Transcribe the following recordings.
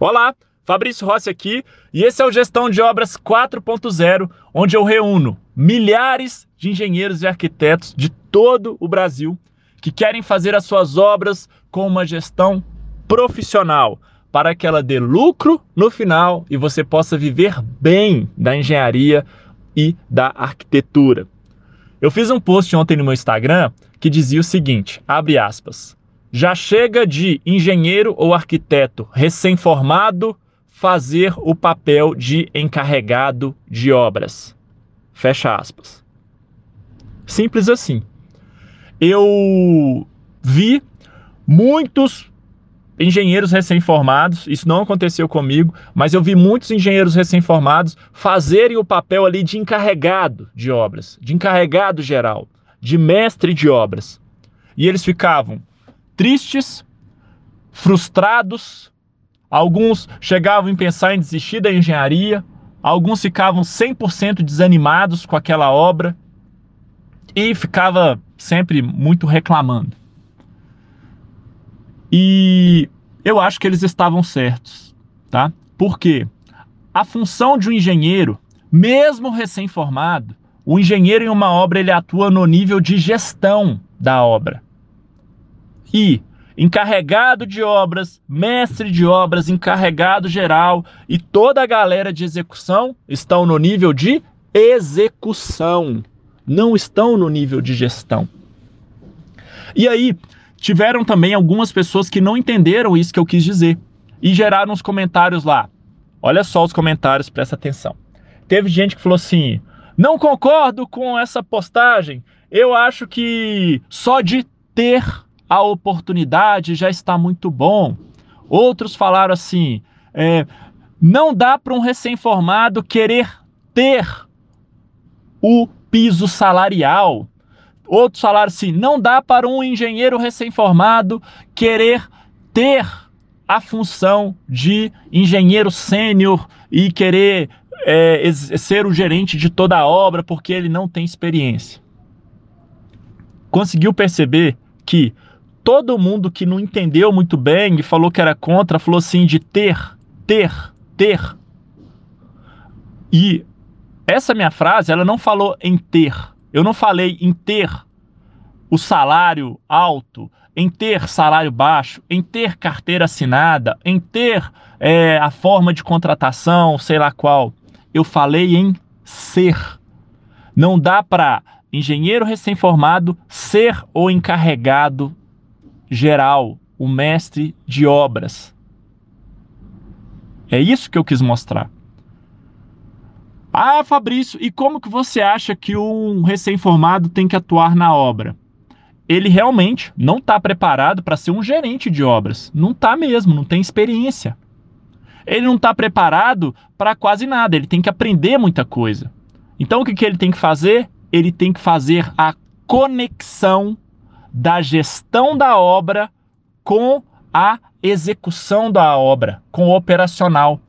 Olá, Fabrício Rossi aqui e esse é o Gestão de Obras 4.0, onde eu reúno milhares de engenheiros e arquitetos de todo o Brasil que querem fazer as suas obras com uma gestão profissional para que ela dê lucro no final e você possa viver bem da engenharia e da arquitetura. Eu fiz um post ontem no meu Instagram que dizia o seguinte, abre aspas, já chega de engenheiro ou arquiteto recém-formado fazer o papel de encarregado de obras. Fecha aspas. Simples assim. Eu vi muitos engenheiros recém-formados, isso não aconteceu comigo, mas eu vi muitos engenheiros recém-formados fazerem o papel ali de encarregado de obras, de encarregado geral, de mestre de obras. E eles ficavam tristes, frustrados, alguns chegavam a pensar em desistir da engenharia, alguns ficavam 100% desanimados com aquela obra e ficava sempre muito reclamando. E eu acho que eles estavam certos, tá? Porque a função de um engenheiro, mesmo recém-formado, o engenheiro em uma obra ele atua no nível de gestão da obra e encarregado de obras, mestre de obras, encarregado geral e toda a galera de execução estão no nível de execução, não estão no nível de gestão. E aí, tiveram também algumas pessoas que não entenderam isso que eu quis dizer e geraram os comentários lá. Olha só os comentários, presta atenção. Teve gente que falou assim: não concordo com essa postagem. Eu acho que só de ter a oportunidade já está muito bom. Outros falaram assim: é, não dá para um recém-formado querer ter o piso salarial. Outros falaram assim: não dá para um engenheiro recém-formado querer ter a função de engenheiro sênior e querer é, ser o gerente de toda a obra porque ele não tem experiência. Conseguiu perceber que todo mundo que não entendeu muito bem e falou que era contra, falou assim de ter, ter, ter. E essa minha frase, ela não falou em ter. Eu não falei em ter o salário alto, em ter salário baixo, em ter carteira assinada, em ter é, a forma de contratação, sei lá qual. Eu falei em ser. Não dá para engenheiro recém-formado ser o encarregado geral, o mestre de obras. É isso que eu quis mostrar. Ah, Fabrício, e como que você acha que um recém-formado tem que atuar na obra? Ele realmente não está preparado para ser um gerente de obras. Não está mesmo, não tem experiência. Ele não está preparado para quase nada, ele tem que aprender muita coisa. Então o que, que ele tem que fazer? Ele tem que fazer a conexão da gestão da obra com a execução da obra, com o operacional.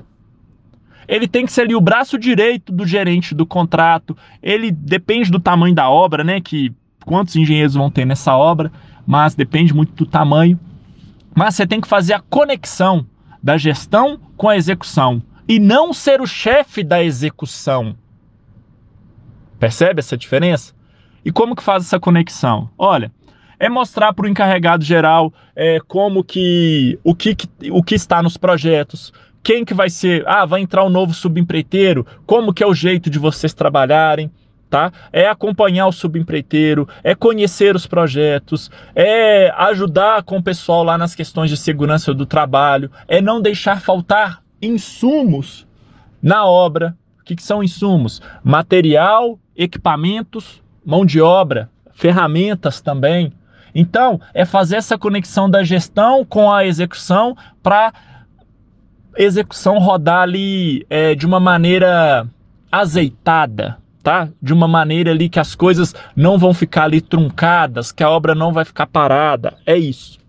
Ele tem que ser ali o braço direito do gerente do contrato. Ele depende do tamanho da obra, né? Que quantos engenheiros vão ter nessa obra, mas depende muito do tamanho. Mas você tem que fazer a conexão da gestão com a execução e não ser o chefe da execução. Percebe essa diferença? E como que faz essa conexão? Olha, é mostrar para o encarregado geral é, como que o, que o que está nos projetos, quem que vai ser, ah, vai entrar um novo subempreiteiro, como que é o jeito de vocês trabalharem, tá? É acompanhar o subempreiteiro, é conhecer os projetos, é ajudar com o pessoal lá nas questões de segurança do trabalho, é não deixar faltar insumos na obra. O que, que são insumos? Material, equipamentos, mão de obra, ferramentas também, então, é fazer essa conexão da gestão com a execução para execução rodar ali é, de uma maneira azeitada, tá? De uma maneira ali que as coisas não vão ficar ali truncadas, que a obra não vai ficar parada. É isso.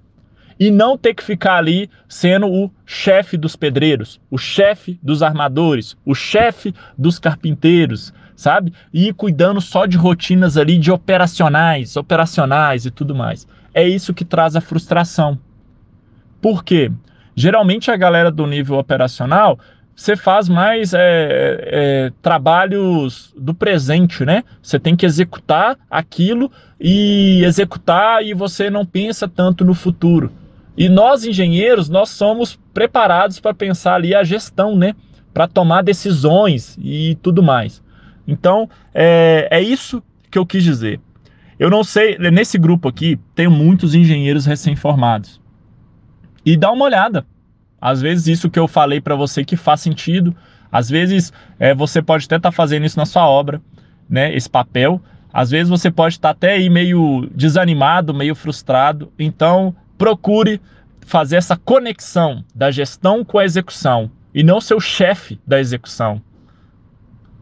E não ter que ficar ali sendo o chefe dos pedreiros, o chefe dos armadores, o chefe dos carpinteiros, sabe? E ir cuidando só de rotinas ali de operacionais, operacionais e tudo mais. É isso que traz a frustração. Por quê? Geralmente a galera do nível operacional você faz mais é, é, trabalhos do presente, né? Você tem que executar aquilo e executar e você não pensa tanto no futuro. E nós engenheiros, nós somos preparados para pensar ali a gestão, né? Para tomar decisões e tudo mais. Então, é, é isso que eu quis dizer. Eu não sei, nesse grupo aqui tem muitos engenheiros recém-formados. E dá uma olhada. Às vezes isso que eu falei para você que faz sentido. Às vezes é, você pode até estar tá fazendo isso na sua obra, né? Esse papel. Às vezes você pode estar tá até aí meio desanimado, meio frustrado. Então procure fazer essa conexão da gestão com a execução e não ser o chefe da execução,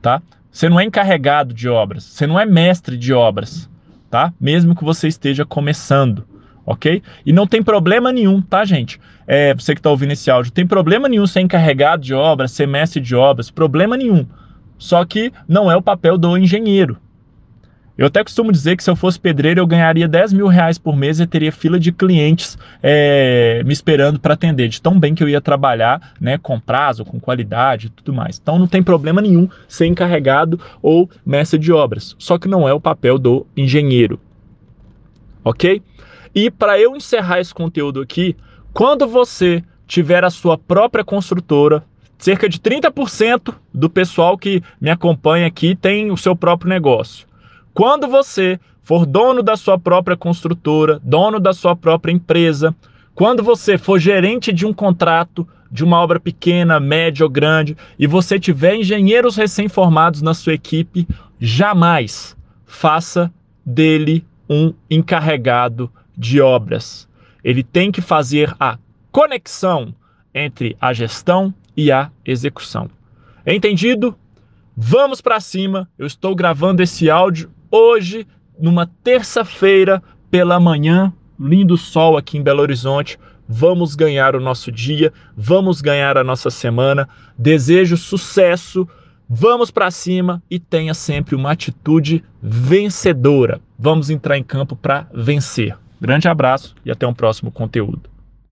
tá? Você não é encarregado de obras, você não é mestre de obras, tá? Mesmo que você esteja começando, ok? E não tem problema nenhum, tá, gente? É, você que está ouvindo esse áudio, tem problema nenhum ser encarregado de obras, ser mestre de obras, problema nenhum. Só que não é o papel do engenheiro, eu até costumo dizer que se eu fosse pedreiro, eu ganharia 10 mil reais por mês e teria fila de clientes é, me esperando para atender, de tão bem que eu ia trabalhar, né, com prazo, com qualidade e tudo mais. Então não tem problema nenhum ser encarregado ou mestre de obras, só que não é o papel do engenheiro. Ok? E para eu encerrar esse conteúdo aqui, quando você tiver a sua própria construtora, cerca de 30% do pessoal que me acompanha aqui tem o seu próprio negócio. Quando você for dono da sua própria construtora, dono da sua própria empresa, quando você for gerente de um contrato, de uma obra pequena, média ou grande, e você tiver engenheiros recém-formados na sua equipe, jamais faça dele um encarregado de obras. Ele tem que fazer a conexão entre a gestão e a execução. Entendido? Vamos para cima. Eu estou gravando esse áudio hoje, numa terça-feira pela manhã, lindo sol aqui em Belo Horizonte. Vamos ganhar o nosso dia, vamos ganhar a nossa semana. Desejo sucesso. Vamos para cima e tenha sempre uma atitude vencedora. Vamos entrar em campo para vencer. Grande abraço e até um próximo conteúdo.